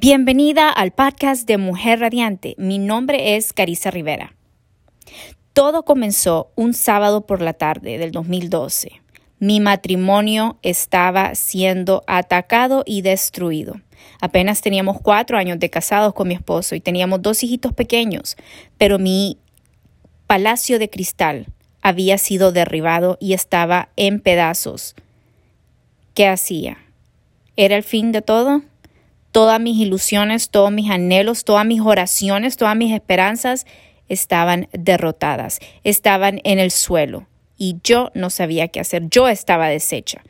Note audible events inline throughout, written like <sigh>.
Bienvenida al podcast de Mujer Radiante. Mi nombre es Carissa Rivera. Todo comenzó un sábado por la tarde del 2012. Mi matrimonio estaba siendo atacado y destruido. Apenas teníamos cuatro años de casados con mi esposo y teníamos dos hijitos pequeños, pero mi palacio de cristal había sido derribado y estaba en pedazos. ¿Qué hacía? ¿Era el fin de todo? Todas mis ilusiones, todos mis anhelos, todas mis oraciones, todas mis esperanzas estaban derrotadas, estaban en el suelo y yo no sabía qué hacer, yo estaba deshecha.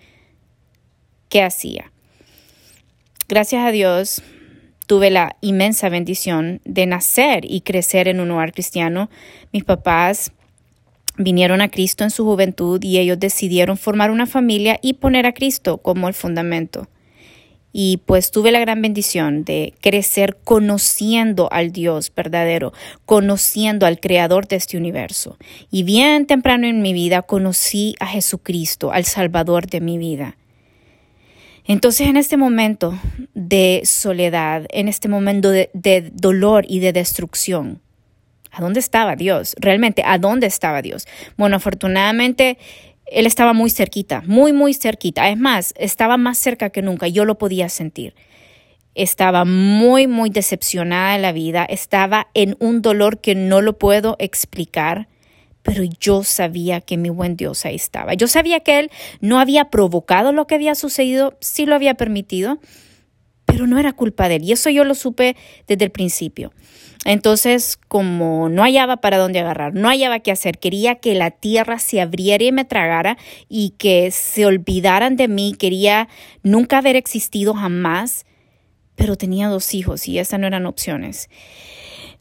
¿Qué hacía? Gracias a Dios tuve la inmensa bendición de nacer y crecer en un hogar cristiano. Mis papás vinieron a Cristo en su juventud y ellos decidieron formar una familia y poner a Cristo como el fundamento. Y pues tuve la gran bendición de crecer conociendo al Dios verdadero, conociendo al Creador de este universo. Y bien temprano en mi vida conocí a Jesucristo, al Salvador de mi vida. Entonces en este momento de soledad, en este momento de, dolor y de destrucción, ¿a dónde estaba Dios? Realmente, ¿a dónde estaba Dios? Bueno, afortunadamente él estaba muy cerquita, muy, muy cerquita. Es más, estaba más cerca que nunca, yo lo podía sentir. Estaba muy, muy decepcionada en la vida, estaba en un dolor que no lo puedo explicar, pero yo sabía que mi buen Dios ahí estaba. Yo sabía que Él no había provocado lo que había sucedido, sí lo había permitido, pero no era culpa de Él. Y eso yo lo supe desde el principio. Entonces, como no hallaba para dónde agarrar, no hallaba qué hacer, quería que la tierra se abriera y me tragara y que se olvidaran de mí, quería nunca haber existido jamás, pero tenía dos hijos y esas no eran opciones.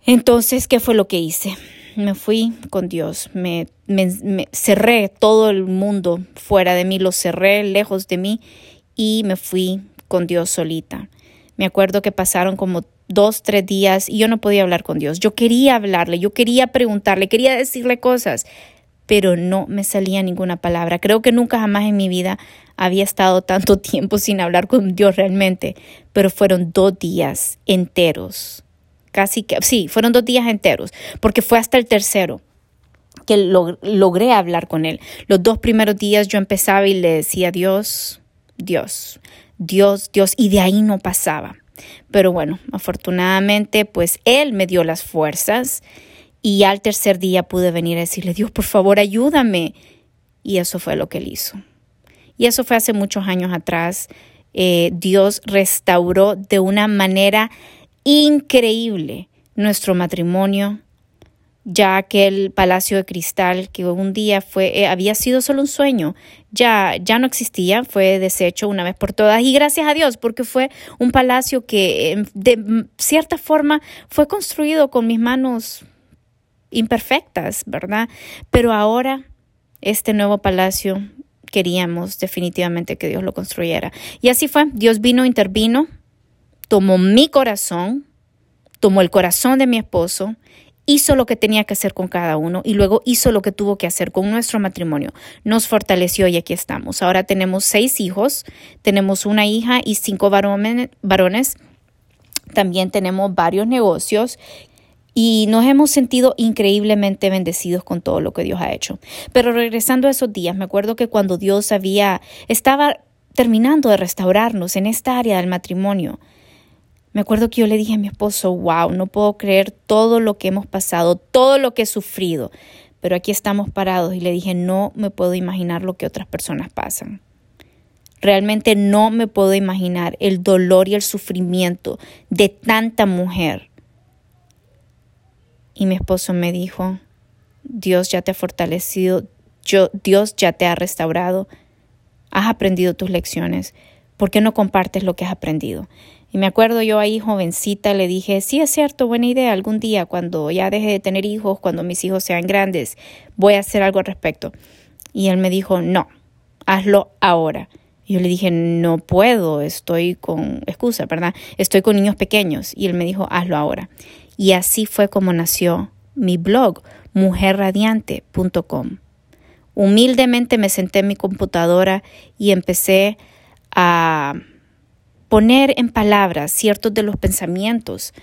Entonces, ¿qué fue lo que hice? Me fui con Dios, me, me cerré todo el mundo fuera de mí, lo cerré lejos de mí y me fui con Dios solita. Me acuerdo que pasaron como dos, tres días y yo no podía hablar con Dios. Yo quería hablarle, yo quería preguntarle, quería decirle cosas, pero no me salía ninguna palabra. Creo que nunca jamás en mi vida había estado tanto <laughs> tiempo sin hablar con Dios realmente, pero fueron dos días enteros. Casi que, sí, fueron dos días enteros, porque fue hasta el tercero que logré hablar con él. Los dos primeros días yo empezaba y le decía Dios, Dios, Dios, Dios, y de ahí no pasaba. Pero bueno, afortunadamente, pues Él me dio las fuerzas y al tercer día pude venir a decirle, Dios, por favor, ayúdame. Y eso fue lo que Él hizo. Y eso fue hace muchos años atrás. Eh, Dios restauró de una manera increíble nuestro matrimonio, ya aquel palacio de cristal que un día fue, eh, había sido solo un sueño, ya, ya no existía, fue deshecho una vez por todas y gracias a Dios porque fue un palacio que em, de cierta forma fue construido con mis manos imperfectas, ¿verdad? Pero ahora este nuevo palacio queríamos definitivamente que Dios lo construyera. Y así fue, Dios vino, intervino, tomó mi corazón, tomó el corazón de mi esposo hizo lo que tenía que hacer con cada uno y luego hizo lo que tuvo que hacer con nuestro matrimonio. Nos fortaleció y aquí estamos. Ahora tenemos seis hijos, tenemos una hija y cinco varones. También tenemos varios negocios y nos hemos sentido increíblemente bendecidos con todo lo que Dios ha hecho. Pero regresando a esos días, me acuerdo que cuando Dios había estaba terminando de restaurarnos en esta área del matrimonio, me acuerdo que yo le dije a mi esposo, wow, no puedo creer todo lo que hemos pasado, todo lo que he sufrido, pero aquí estamos parados y le dije, no me puedo imaginar lo que otras personas pasan. Realmente no me puedo imaginar el dolor y el sufrimiento de tanta mujer. Y mi esposo me dijo, Dios ya te ha fortalecido, yo, Dios ya te ha restaurado, has aprendido tus lecciones, ¿por qué no compartes lo que has aprendido? Y me acuerdo yo ahí jovencita le dije, sí es cierto, buena idea, algún día cuando ya deje de tener hijos, cuando mis hijos sean grandes, voy a hacer algo al respecto. Y él me dijo, no, hazlo ahora. Yo le dije, no puedo, estoy con, excusa, ¿verdad? Estoy con niños pequeños. Y él me dijo, hazlo ahora. Y así fue como nació mi blog, mujerradiante.com. Humildemente me senté en mi computadora y empecé a poner en palabras ciertos de los pensamientos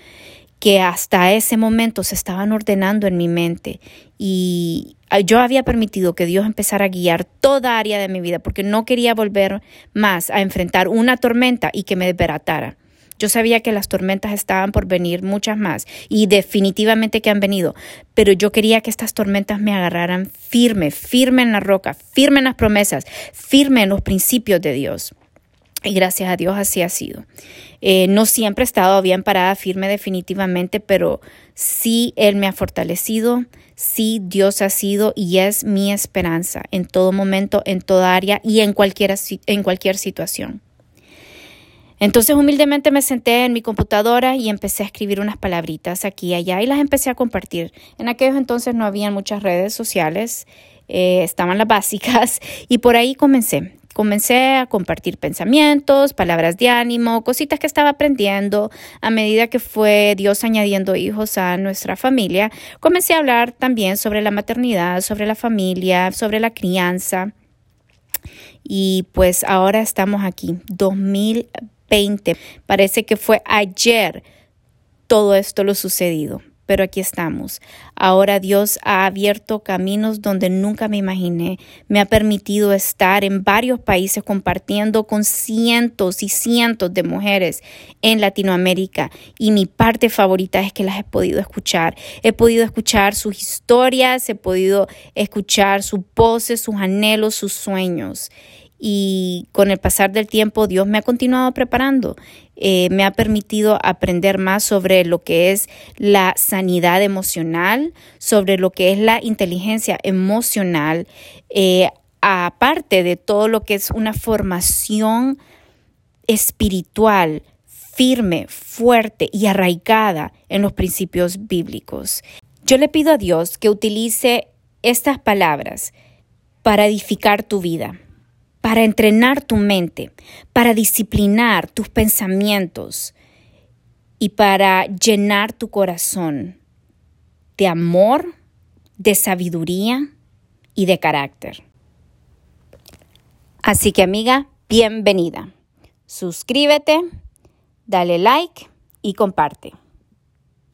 que hasta ese momento se estaban ordenando en mi mente y yo había permitido que Dios empezara a guiar toda área de mi vida porque no quería volver más a enfrentar una tormenta y que me desbaratara. Yo sabía que las tormentas estaban por venir, muchas más, y definitivamente que han venido, pero yo quería que estas tormentas me agarraran firme, firme en la roca, firme en las promesas, firme en los principios de Dios. Y gracias a Dios así ha sido. Eh, no siempre he estado bien parada, firme definitivamente, pero sí Él me ha fortalecido, sí Dios ha sido y es mi esperanza en todo momento, en toda área y en en cualquier situación. Entonces humildemente me senté en mi computadora y empecé a escribir unas palabritas aquí y allá y las empecé a compartir. En aquellos entonces no había muchas redes sociales, eh, estaban las básicas <laughs> y por ahí comencé. Comencé a compartir pensamientos, palabras de ánimo, cositas que estaba aprendiendo a medida que fue Dios añadiendo hijos a nuestra familia. Comencé a hablar también sobre la maternidad, sobre la familia, sobre la crianza. Y pues ahora estamos aquí, 2020. Parece que fue ayer todo esto lo sucedido pero aquí estamos. Ahora Dios ha abierto caminos donde nunca me imaginé. Me ha permitido estar en varios países compartiendo con cientos y cientos de mujeres en Latinoamérica. Y mi parte favorita es que las he podido escuchar. He podido escuchar sus historias, he podido escuchar sus voces, sus anhelos, sus sueños y con el pasar del tiempo Dios me ha continuado preparando, eh, me ha permitido aprender más sobre lo que es la sanidad emocional, sobre lo que es la inteligencia emocional, eh, aparte de todo lo que es una formación espiritual firme, fuerte y arraigada en los principios bíblicos. Yo le pido a Dios que utilice estas palabras para edificar tu vida para entrenar tu mente, para disciplinar tus pensamientos y para llenar tu corazón de amor, de sabiduría y de carácter. Así que amiga, bienvenida. Suscríbete, dale like y comparte.